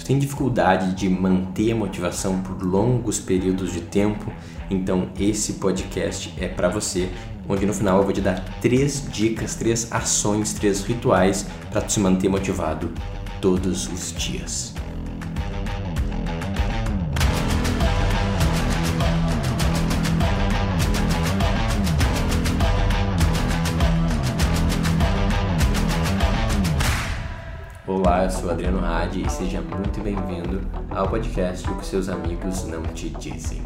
Tu tem dificuldade de manter a motivação por longos períodos de tempo? Então esse podcast é para você, onde no final eu vou te dar três dicas, três ações, três rituais para te manter motivado todos os dias. Sou Adriano Hadi e seja muito bem-vindo ao podcast O que seus amigos não te dizem.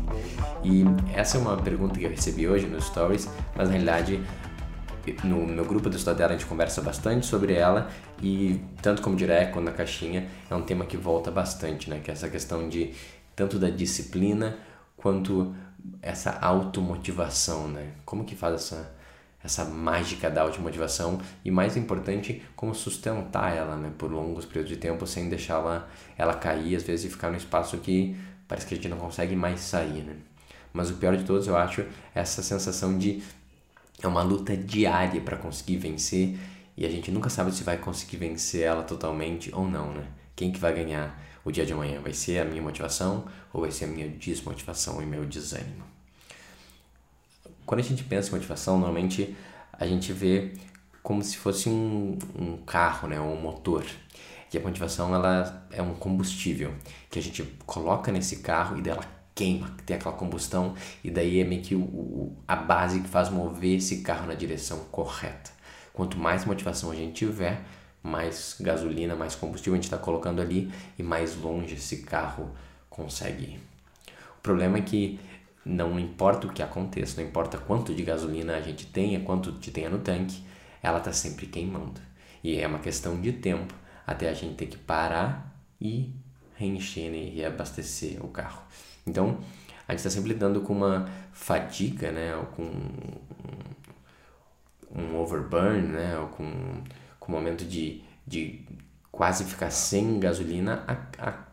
E essa é uma pergunta que eu recebi hoje nos stories, mas na realidade no meu grupo do dela a gente conversa bastante sobre ela e tanto como direct quanto na caixinha é um tema que volta bastante, né? Que é essa questão de tanto da disciplina quanto essa automotivação, né? Como que faz essa essa mágica da automotivação e mais importante, como sustentar ela, né, por longos períodos de tempo sem deixar ela, cair às vezes e ficar no espaço que parece que a gente não consegue mais sair, né? Mas o pior de todos, eu acho, é essa sensação de é uma luta diária para conseguir vencer e a gente nunca sabe se vai conseguir vencer ela totalmente ou não, né? Quem que vai ganhar o dia de amanhã? Vai ser a minha motivação ou vai ser a minha desmotivação e meu desânimo? Quando a gente pensa em motivação, normalmente a gente vê como se fosse um, um carro, né, um motor. E a motivação ela é um combustível que a gente coloca nesse carro e dela queima, tem aquela combustão e daí é meio que o, o, a base que faz mover esse carro na direção correta. Quanto mais motivação a gente tiver, mais gasolina, mais combustível a gente está colocando ali e mais longe esse carro consegue ir. O problema é que não importa o que aconteça, não importa quanto de gasolina a gente tenha, quanto te tenha no tanque, ela está sempre queimando. E é uma questão de tempo até a gente ter que parar e reencher né, e reabastecer o carro. Então, a gente está sempre lidando com uma fadiga, né, ou com um overburn, né, ou com, com um momento de, de quase ficar sem gasolina, a, a,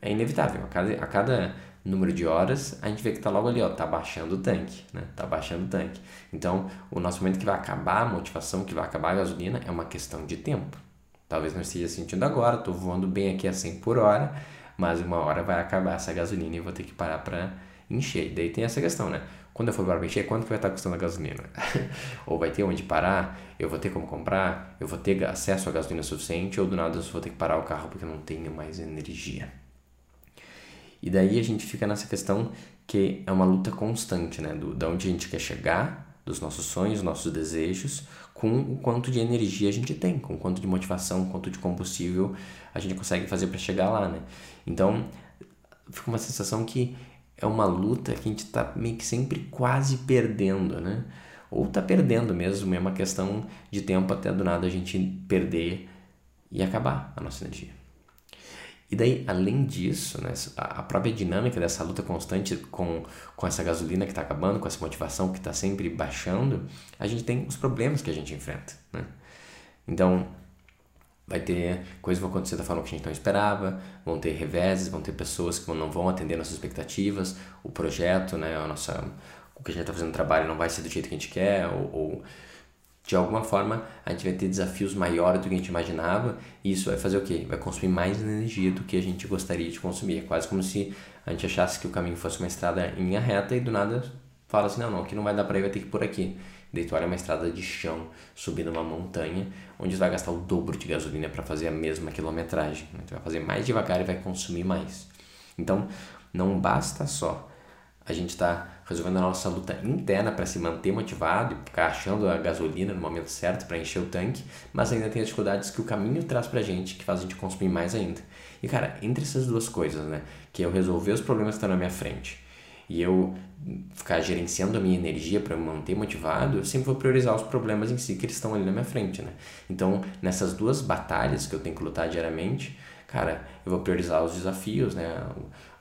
é inevitável. A cada, a cada número de horas, a gente vê que tá logo ali, ó, tá baixando o tanque, né? Tá baixando o tanque. Então, o nosso momento que vai acabar a motivação, que vai acabar a gasolina, é uma questão de tempo. Talvez não esteja sentindo agora, tô voando bem aqui a 100 por hora, mas uma hora vai acabar essa gasolina e vou ter que parar para encher. E daí tem essa questão, né? Quando eu for para encher, quanto que vai estar custando a gasolina? ou vai ter onde parar? Eu vou ter como comprar? Eu vou ter acesso a gasolina suficiente? Ou do nada eu vou ter que parar o carro porque eu não tenho mais energia? E daí a gente fica nessa questão que é uma luta constante, né? Do, da onde a gente quer chegar, dos nossos sonhos, nossos desejos, com o quanto de energia a gente tem, com o quanto de motivação, quanto de combustível a gente consegue fazer para chegar lá, né? Então, fica uma sensação que é uma luta que a gente está meio que sempre quase perdendo, né? Ou tá perdendo mesmo, é uma questão de tempo até do nada a gente perder e acabar a nossa energia. E daí, além disso, né, a própria dinâmica dessa luta constante com, com essa gasolina que está acabando, com essa motivação que está sempre baixando, a gente tem os problemas que a gente enfrenta. Né? Então, vai ter coisas vão acontecer da forma que a gente não esperava, vão ter reveses, vão ter pessoas que não vão atender nossas expectativas, o projeto, né, a nossa, o que a gente está fazendo no trabalho não vai ser do jeito que a gente quer, ou, ou de alguma forma a gente vai ter desafios maiores do que a gente imaginava e isso vai fazer o quê? Vai consumir mais energia do que a gente gostaria de consumir. É quase como se a gente achasse que o caminho fosse uma estrada em linha reta e do nada fala assim, não, não, aqui não vai dar para ir, vai ter que ir por aqui. Daí tu olha uma estrada de chão, subindo uma montanha, onde você vai gastar o dobro de gasolina para fazer a mesma quilometragem. Né? Tu vai fazer mais devagar e vai consumir mais. Então, não basta só a gente está resolvendo a nossa luta interna para se manter motivado e ficar achando a gasolina no momento certo para encher o tanque, mas ainda tem as dificuldades que o caminho traz para a gente, que faz a gente consumir mais ainda. E cara, entre essas duas coisas, né, que é eu resolver os problemas que estão na minha frente e eu ficar gerenciando a minha energia para me manter motivado, eu sempre vou priorizar os problemas em si que eles estão ali na minha frente, né? Então, nessas duas batalhas que eu tenho que lutar diariamente, cara, eu vou priorizar os desafios, né?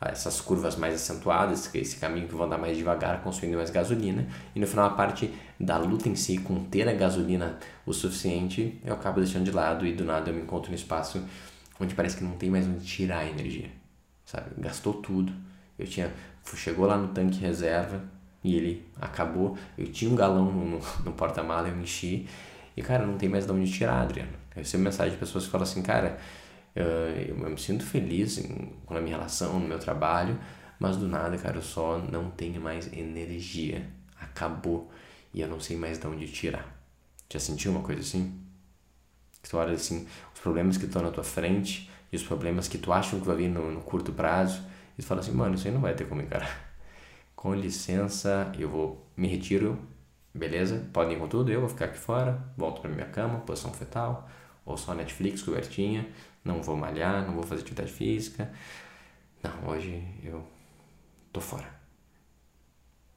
Essas curvas mais acentuadas, esse caminho que vou andar mais devagar, consumindo mais gasolina. E no final, a parte da luta em si, com ter a gasolina o suficiente, eu acabo deixando de lado e do nada eu me encontro no espaço onde parece que não tem mais onde tirar a energia, sabe? Gastou tudo. Eu tinha, chegou lá no tanque reserva e ele acabou. Eu tinha um galão no, no porta-mala, eu enchi. E, cara, não tem mais de onde tirar, Adriano. Eu recebo mensagem de pessoas que falam assim, cara, eu, eu me sinto feliz em, na minha relação, no meu trabalho, mas do nada, cara, eu só não tenho mais energia. Acabou. E eu não sei mais de onde tirar. Já sentiu uma coisa assim? Que tu olha assim, os problemas que estão na tua frente e os problemas que tu acha que vai vir no, no curto prazo, e tu fala assim, mano, isso aí não vai ter como encarar. Com licença, eu vou, me retiro, beleza? Podem ir com tudo, eu vou ficar aqui fora, volto para minha cama, posição fetal, ou só Netflix, cobertinha, não vou malhar, não vou fazer atividade física. Não, hoje eu tô fora.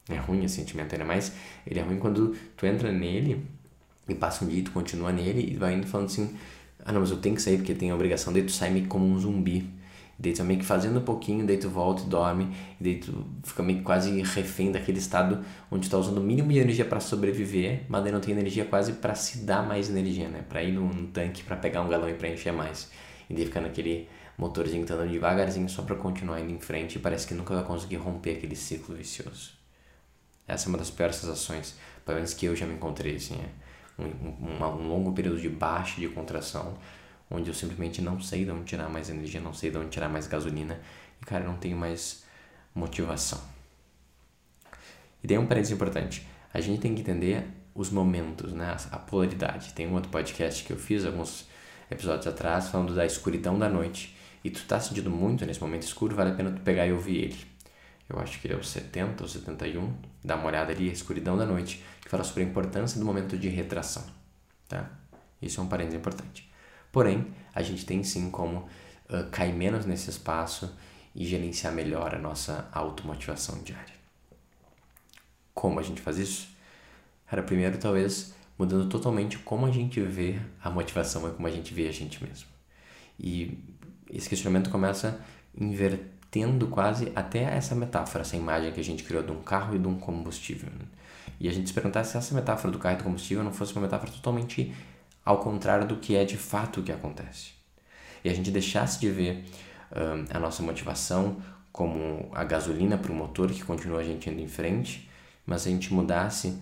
É ruim esse sentimento, ainda mais ele é ruim quando tu entra nele e passa um dia e tu continua nele e vai indo falando assim, ah não, mas eu tenho que sair porque tem a obrigação, daí tu sai meio como um zumbi. Daí tu meio que fazendo um pouquinho, daí tu volta e dorme, e daí tu fica meio que quase refém daquele estado onde tu tá usando o mínimo de energia para sobreviver, mas daí não tem energia quase para se dar mais energia, né? Para ir num tanque, para pegar um galão e preencher mais. E daí fica naquele motorzinho tá andando devagarzinho só para continuar indo em frente e parece que nunca vai conseguir romper aquele ciclo vicioso. Essa é uma das piores sensações, pelo menos que eu já me encontrei, assim, é um, um, um longo período de baixa de contração, onde eu simplesmente não sei de onde tirar mais energia, não sei de onde tirar mais gasolina e, cara, não tenho mais motivação. E daí um parênteses importante, a gente tem que entender os momentos, né, a polaridade. Tem um outro podcast que eu fiz alguns episódios atrás falando da escuridão da noite e tu tá sentindo muito nesse momento escuro, vale a pena tu pegar e ouvir ele. Eu acho que ele é o 70 ou 71, dá uma olhada ali, a escuridão da noite, que fala sobre a importância do momento de retração, tá? Isso é um parênteses importante. Porém, a gente tem sim como uh, cair menos nesse espaço e gerenciar melhor a nossa automotivação diária. Como a gente faz isso? Cara, primeiro talvez mudando totalmente como a gente vê a motivação e como a gente vê a gente mesmo. E esse questionamento começa invertendo quase até essa metáfora, essa imagem que a gente criou de um carro e de um combustível. Né? E a gente se perguntar se essa metáfora do carro e do combustível não fosse uma metáfora totalmente ao contrário do que é de fato o que acontece. E a gente deixasse de ver a nossa motivação como a gasolina para o motor que continua a gente indo em frente, mas a gente mudasse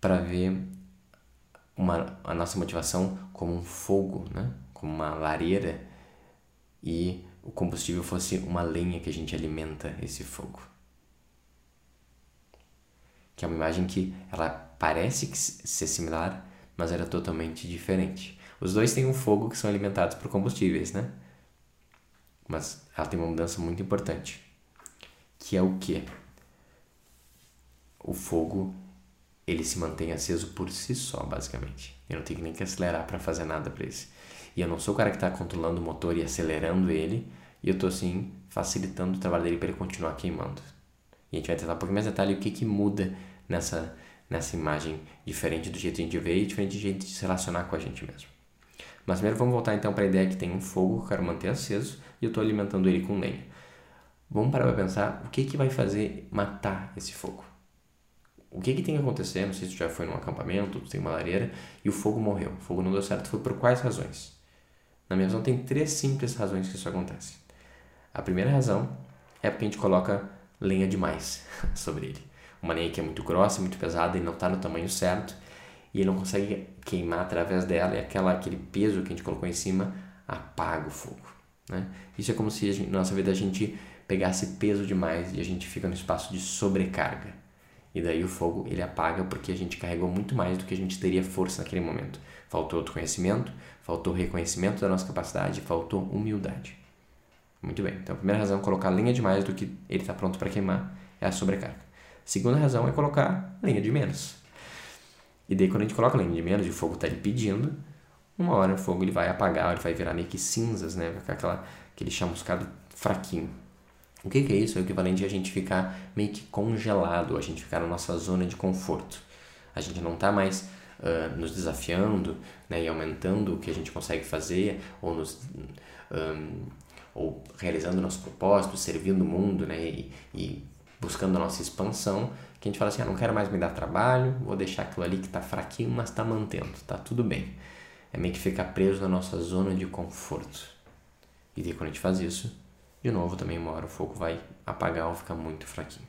para ver uma, a nossa motivação como um fogo, né? como uma lareira, e o combustível fosse uma lenha que a gente alimenta esse fogo. Que é uma imagem que ela parece ser similar, mas era totalmente diferente. Os dois têm um fogo que são alimentados por combustíveis, né? Mas ela tem uma mudança muito importante, que é o que? O fogo ele se mantém aceso por si só, basicamente. Eu não tenho nem que acelerar para fazer nada para isso. E eu não sou o cara que está controlando o motor e acelerando ele, e eu estou assim facilitando o trabalho dele para ele continuar queimando. E a gente vai tentar um pouquinho mais detalhe o que que muda nessa nessa imagem diferente do jeito que a gente vê e diferente do jeito de se relacionar com a gente mesmo. Mas primeiro vamos voltar então para a ideia que tem um fogo que eu quero manter aceso e eu estou alimentando ele com lenha. Vamos parar para pensar o que, que vai fazer matar esse fogo. O que, que tem que acontecer? Não sei se tu já foi num acampamento, tu tem uma lareira e o fogo morreu. O fogo não deu certo, foi por quais razões? Na minha visão, tem três simples razões que isso acontece. A primeira razão é porque a gente coloca lenha demais sobre ele uma lenha que é muito grossa, muito pesada e não está no tamanho certo e ele não consegue queimar através dela e aquela, aquele peso que a gente colocou em cima apaga o fogo. Né? Isso é como se gente, na nossa vida a gente pegasse peso demais e a gente fica no espaço de sobrecarga. E daí o fogo ele apaga porque a gente carregou muito mais do que a gente teria força naquele momento. Faltou autoconhecimento, faltou reconhecimento da nossa capacidade, faltou humildade. Muito bem. Então a primeira razão é colocar lenha demais do que ele está pronto para queimar é a sobrecarga. Segunda razão é colocar linha de menos. E daí quando a gente coloca linha de menos e o fogo está pedindo, uma hora o fogo ele vai apagar, ele vai virar meio que cinzas, né? Vai ficar aquela, aquele chamuscado fraquinho. O que, que é isso? É o equivalente a gente ficar meio que congelado, a gente ficar na nossa zona de conforto. A gente não está mais uh, nos desafiando né, e aumentando o que a gente consegue fazer, ou nos. Um, ou realizando nosso propósito, servindo o mundo, né, e, e buscando a nossa expansão, que a gente fala assim, ah, não quero mais me dar trabalho, vou deixar aquilo ali que está fraquinho, mas está mantendo, está tudo bem. É meio que ficar preso na nossa zona de conforto. E daí quando a gente faz isso, de novo também uma hora o fogo vai apagar ou ficar muito fraquinho.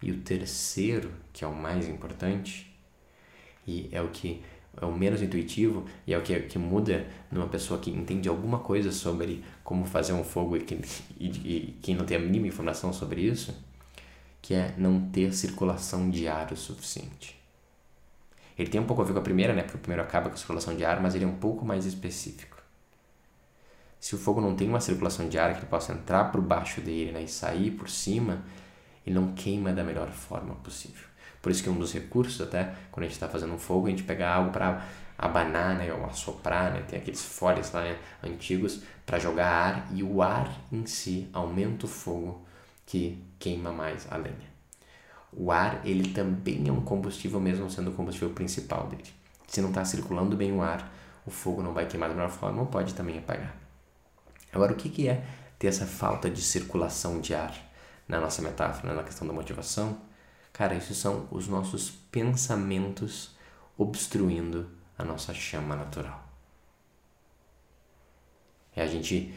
E o terceiro, que é o mais importante, e é o que é o menos intuitivo e é o que, que muda numa pessoa que entende alguma coisa sobre como fazer um fogo e, que, e, e quem não tem a mínima informação sobre isso, que é não ter circulação de ar o suficiente. Ele tem um pouco a ver com a primeira, né? Porque o primeiro acaba com a circulação de ar, mas ele é um pouco mais específico. Se o fogo não tem uma circulação de ar que ele possa entrar por baixo dele né, e sair por cima, ele não queima da melhor forma possível. Por isso que um dos recursos, até quando a gente está fazendo um fogo, a gente pega algo para abanar, né, ou assoprar, né, tem aqueles folhas lá né, antigos para jogar ar e o ar em si aumenta o fogo que queima mais a lenha. O ar ele também é um combustível mesmo sendo o combustível principal dele. Se não está circulando bem o ar, o fogo não vai queimar da melhor forma ou pode também apagar. Agora, o que, que é ter essa falta de circulação de ar na nossa metáfora, na questão da motivação? Cara, isso são os nossos pensamentos obstruindo a nossa chama natural. É a gente,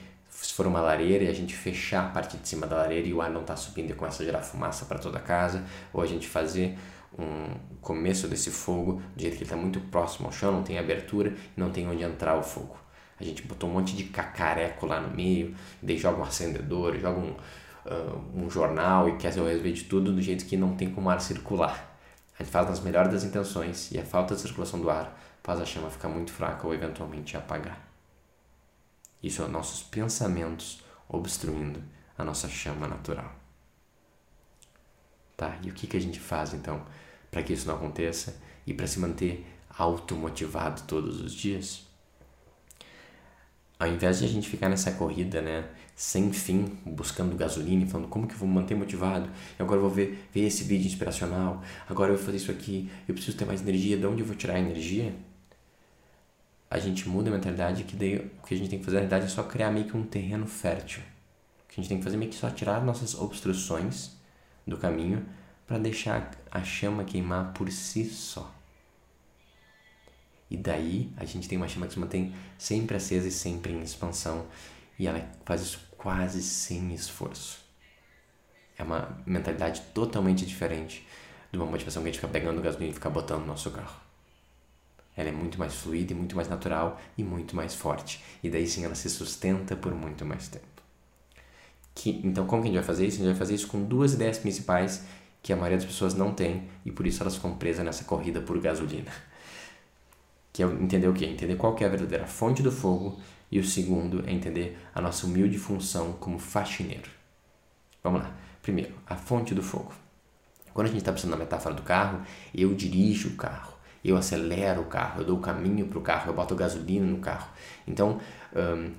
se for uma lareira, e a gente fechar a parte de cima da lareira e o ar não está subindo e começa a gerar fumaça para toda a casa, ou a gente fazer um começo desse fogo do jeito que ele está muito próximo ao chão, não tem abertura não tem onde entrar o fogo. A gente botou um monte de cacareco lá no meio, daí joga um acendedor, joga um, uh, um jornal e quer resolver de tudo do jeito que não tem como ar circular. A gente faz nas melhores das intenções e a falta de circulação do ar faz a chama ficar muito fraca ou eventualmente apagar. Isso é nossos pensamentos obstruindo a nossa chama natural. Tá? E o que, que a gente faz então para que isso não aconteça e para se manter automotivado todos os dias? ao invés de a gente ficar nessa corrida, né, sem fim, buscando gasolina e falando como que eu vou me manter motivado, eu agora vou ver, ver esse vídeo inspiracional, agora eu vou fazer isso aqui, eu preciso ter mais energia, de onde eu vou tirar a energia? A gente muda a mentalidade que daí o que a gente tem que fazer na verdade é só criar meio que um terreno fértil. O que a gente tem que fazer é meio que só tirar nossas obstruções do caminho para deixar a chama queimar por si só. E daí a gente tem uma chama que se mantém sempre acesa e sempre em expansão. E ela faz isso quase sem esforço. É uma mentalidade totalmente diferente de uma motivação que a gente fica pegando gasolina e fica botando no nosso carro. Ela é muito mais fluida e muito mais natural e muito mais forte. E daí sim ela se sustenta por muito mais tempo. Que, então, como que a gente vai fazer isso? A gente vai fazer isso com duas ideias principais que a maioria das pessoas não tem e por isso elas ficam presas nessa corrida por gasolina que é entender o quê? Entender qual que é a verdadeira fonte do fogo e o segundo é entender a nossa humilde função como faxineiro. Vamos lá. Primeiro, a fonte do fogo. Quando a gente está pensando na metáfora do carro, eu dirijo o carro, eu acelero o carro, eu dou o caminho para o carro, eu boto gasolina no carro. Então, hum,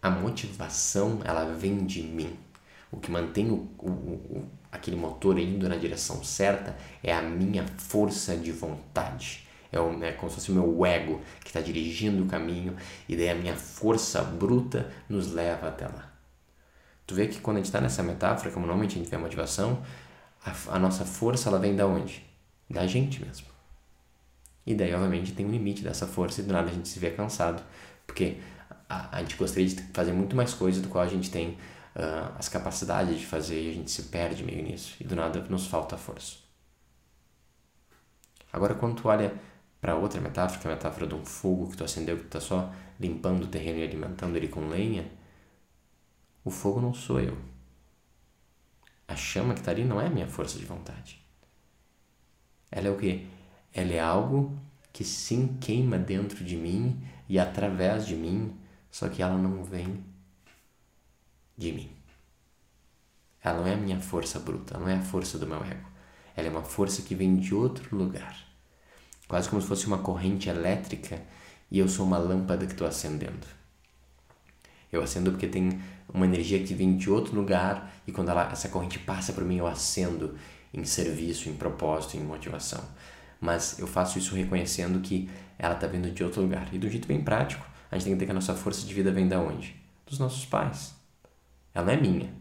a motivação ela vem de mim. O que mantém o, o, o, aquele motor indo na direção certa é a minha força de vontade é, um, é como se fosse o meu ego que está dirigindo o caminho e daí a minha força bruta nos leva até lá. Tu vê que quando a gente está nessa metáfora, como normalmente a gente vê a motivação, a, a nossa força ela vem da onde? Da gente mesmo. E daí, obviamente, tem um limite dessa força e do nada a gente se vê cansado, porque a, a gente gostaria de fazer muito mais coisas do qual a gente tem uh, as capacidades de fazer e a gente se perde meio nisso e do nada nos falta força. Agora, quando tu olha para outra metáfora, que é a metáfora de um fogo que tu acendeu, que tu está só limpando o terreno e alimentando ele com lenha, o fogo não sou eu. A chama que está ali não é a minha força de vontade. Ela é o quê? Ela é algo que sim queima dentro de mim e através de mim, só que ela não vem de mim. Ela não é a minha força bruta, não é a força do meu ego. Ela é uma força que vem de outro lugar quase como se fosse uma corrente elétrica e eu sou uma lâmpada que estou acendendo. Eu acendo porque tem uma energia que vem de outro lugar e quando ela, essa corrente passa por mim eu acendo em serviço, em propósito, em motivação. Mas eu faço isso reconhecendo que ela está vindo de outro lugar. E do jeito bem prático, a gente tem que entender que a nossa força de vida vem da onde? Dos nossos pais. Ela não é minha.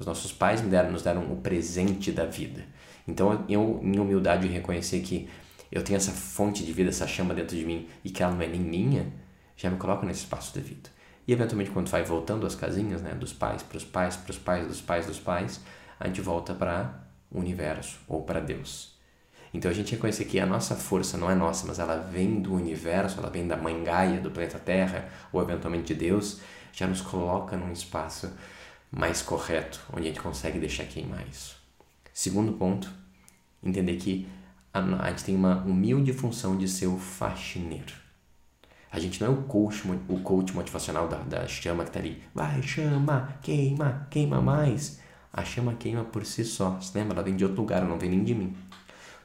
Os nossos pais me deram, nos deram o presente da vida. Então eu, em humildade, reconhecer que eu tenho essa fonte de vida, essa chama dentro de mim e que ela não é nem minha, já me coloco nesse espaço devido. E eventualmente quando vai voltando as casinhas, né, dos pais para os pais, para os pais, dos pais, dos pais, a gente volta para o universo ou para Deus. Então a gente reconhecer que a nossa força não é nossa, mas ela vem do universo, ela vem da mãe Gaia, do planeta Terra, ou eventualmente de Deus, já nos coloca num espaço mais correto, onde a gente consegue deixar queimar isso. Segundo ponto, entender que a, gente tem uma humilde função de ser o faxineiro. A gente não é o coach, o coach motivacional da, da chama que tá ali. Vai, chama, queima, queima mais. A chama queima por si só. Você lembra? Ela vem de outro lugar, não vem nem de mim.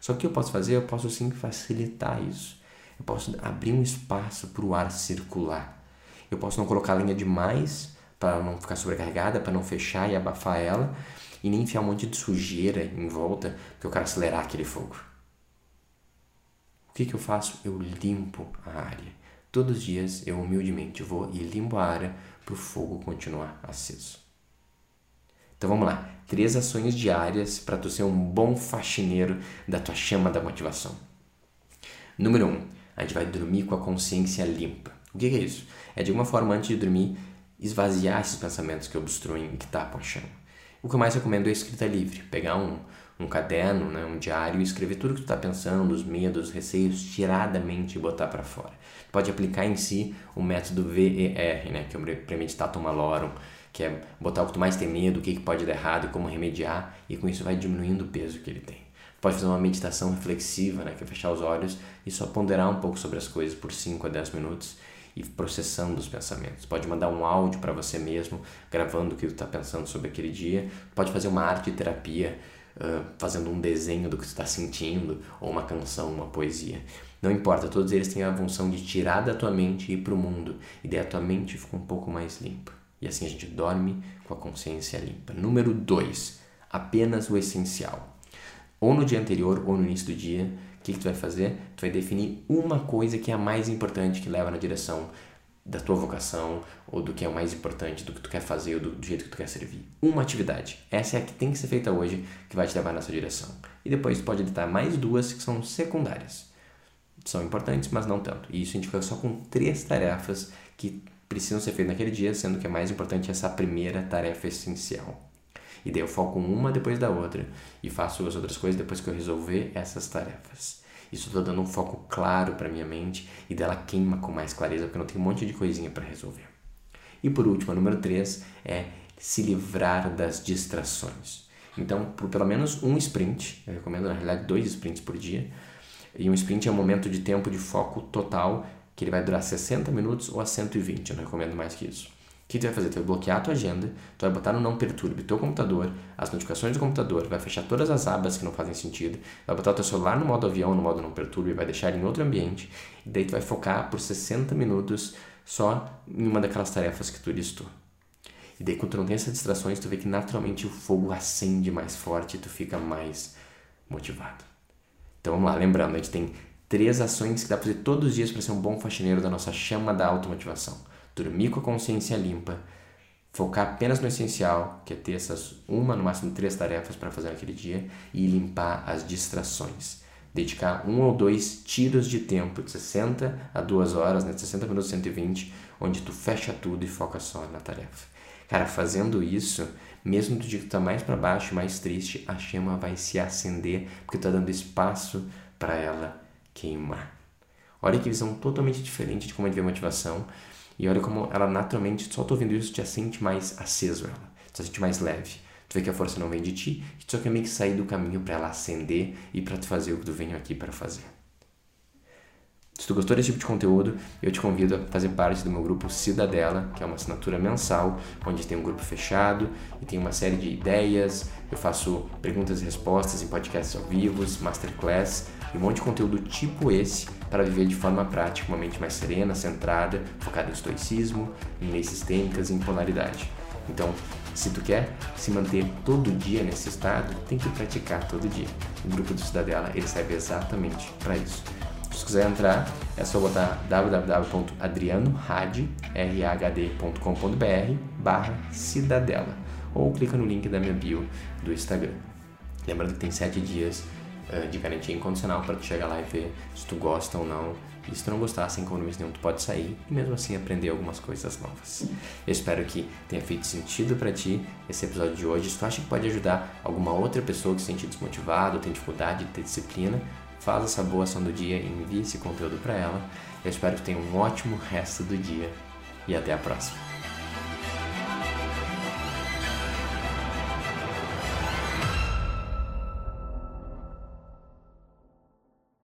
Só que eu posso fazer? Eu posso sim facilitar isso. Eu posso abrir um espaço para o ar circular. Eu posso não colocar a linha demais para não ficar sobrecarregada, para não fechar e abafar ela, e nem enfiar um monte de sujeira em volta, porque eu quero acelerar aquele fogo. O que, que eu faço? Eu limpo a área. Todos os dias eu humildemente vou e limpo a área para o fogo continuar aceso. Então vamos lá, três ações diárias para tu ser um bom faxineiro da tua chama da motivação. Número um, a gente vai dormir com a consciência limpa. O que é isso? É de alguma forma antes de dormir esvaziar esses pensamentos que obstruem e que tapam a chama. O que eu mais recomendo é a escrita livre, pegar um, um caderno, né, um diário e escrever tudo que tu está pensando, os medos, os receios, tirar da mente e botar para fora. Pode aplicar em si o método VER, né, que é o Premeditatum Malorum, que é botar o que tu mais tem medo, o que, que pode dar errado e como remediar, e com isso vai diminuindo o peso que ele tem. Pode fazer uma meditação reflexiva, né, que é fechar os olhos e só ponderar um pouco sobre as coisas por 5 a 10 minutos e processando os pensamentos. Pode mandar um áudio para você mesmo, gravando o que tu está pensando sobre aquele dia. Pode fazer uma arte terapia, uh, fazendo um desenho do que tu está sentindo, ou uma canção, uma poesia. Não importa, todos eles têm a função de tirar da tua mente e ir para o mundo, e daí a tua mente fica um pouco mais limpa. E assim a gente dorme com a consciência limpa. Número 2. Apenas o essencial. Ou no dia anterior ou no início do dia, o que, que tu vai fazer? Tu vai definir uma coisa que é a mais importante, que leva na direção da tua vocação, ou do que é o mais importante, do que tu quer fazer, ou do, do jeito que tu quer servir. Uma atividade. Essa é a que tem que ser feita hoje, que vai te levar nessa direção. E depois tu pode editar mais duas que são secundárias. São importantes, mas não tanto. E isso a gente fica só com três tarefas que precisam ser feitas naquele dia, sendo que a mais importante é essa primeira tarefa essencial. E daí eu foco uma depois da outra e faço as outras coisas depois que eu resolver essas tarefas. Isso estou dando um foco claro para minha mente e dela queima com mais clareza, porque não tenho um monte de coisinha para resolver. E por último, a número 3 é se livrar das distrações. Então, por pelo menos um sprint, eu recomendo na realidade dois sprints por dia, e um sprint é um momento de tempo de foco total que ele vai durar 60 minutos ou a 120, eu não recomendo mais que isso. O que tu vai fazer? Tu vai bloquear a tua agenda, tu vai botar no não perturbe teu computador, as notificações do computador, vai fechar todas as abas que não fazem sentido, vai botar o teu celular no modo avião, no modo não perturbe, vai deixar em outro ambiente, e daí tu vai focar por 60 minutos só em uma daquelas tarefas que tu listou. E daí quando tu não tem essas distrações, tu vê que naturalmente o fogo acende mais forte e tu fica mais motivado. Então vamos lá, lembrando, a gente tem três ações que dá para fazer todos os dias para ser um bom faxineiro da nossa chama da automotivação. Dormir com a consciência limpa, focar apenas no essencial, que é ter essas uma, no máximo três tarefas para fazer naquele dia, e limpar as distrações. Dedicar um ou dois tiros de tempo, de 60 a 2 horas, né, 60 minutos, 120, onde tu fecha tudo e foca só na tarefa. Cara, fazendo isso, mesmo do dia que tu tá mais para baixo, mais triste, a chama vai se acender, porque tu tá dando espaço para ela queimar. Olha que visão totalmente diferente de como gente vê motivação. E olha como ela naturalmente, só tô ouvindo isso, te sente mais aceso ela. Tu sente mais leve. Tu vê que a força não vem de ti, tu só quer meio que sair do caminho para ela acender e para tu fazer o que tu veio aqui para fazer. Se tu gostou desse tipo de conteúdo, eu te convido a fazer parte do meu grupo Cidadela, que é uma assinatura mensal, onde tem um grupo fechado e tem uma série de ideias. Eu faço perguntas e respostas em podcasts ao vivo, masterclass e um monte de conteúdo tipo esse para viver de forma prática, uma mente mais serena, centrada, focada em estoicismo, em leis sistêmicas e em polaridade. Então, se tu quer se manter todo dia nesse estado, tem que praticar todo dia. O grupo do Cidadela ele serve exatamente para isso. Se quiser entrar, é só botar www.adrianohad.com.br barra cidadela ou clica no link da minha bio do Instagram. Lembrando que tem 7 dias uh, de garantia incondicional para tu chegar lá e ver se tu gosta ou não E se tu não gostar, sem compromisso nenhum, tu pode sair e mesmo assim aprender algumas coisas novas. Eu espero que tenha feito sentido para ti esse episódio de hoje. Se tu acha que pode ajudar alguma outra pessoa que se sente desmotivado, tem dificuldade de ter disciplina, faz essa boa ação do dia e envie esse conteúdo para ela. Eu espero que tenha um ótimo resto do dia e até a próxima.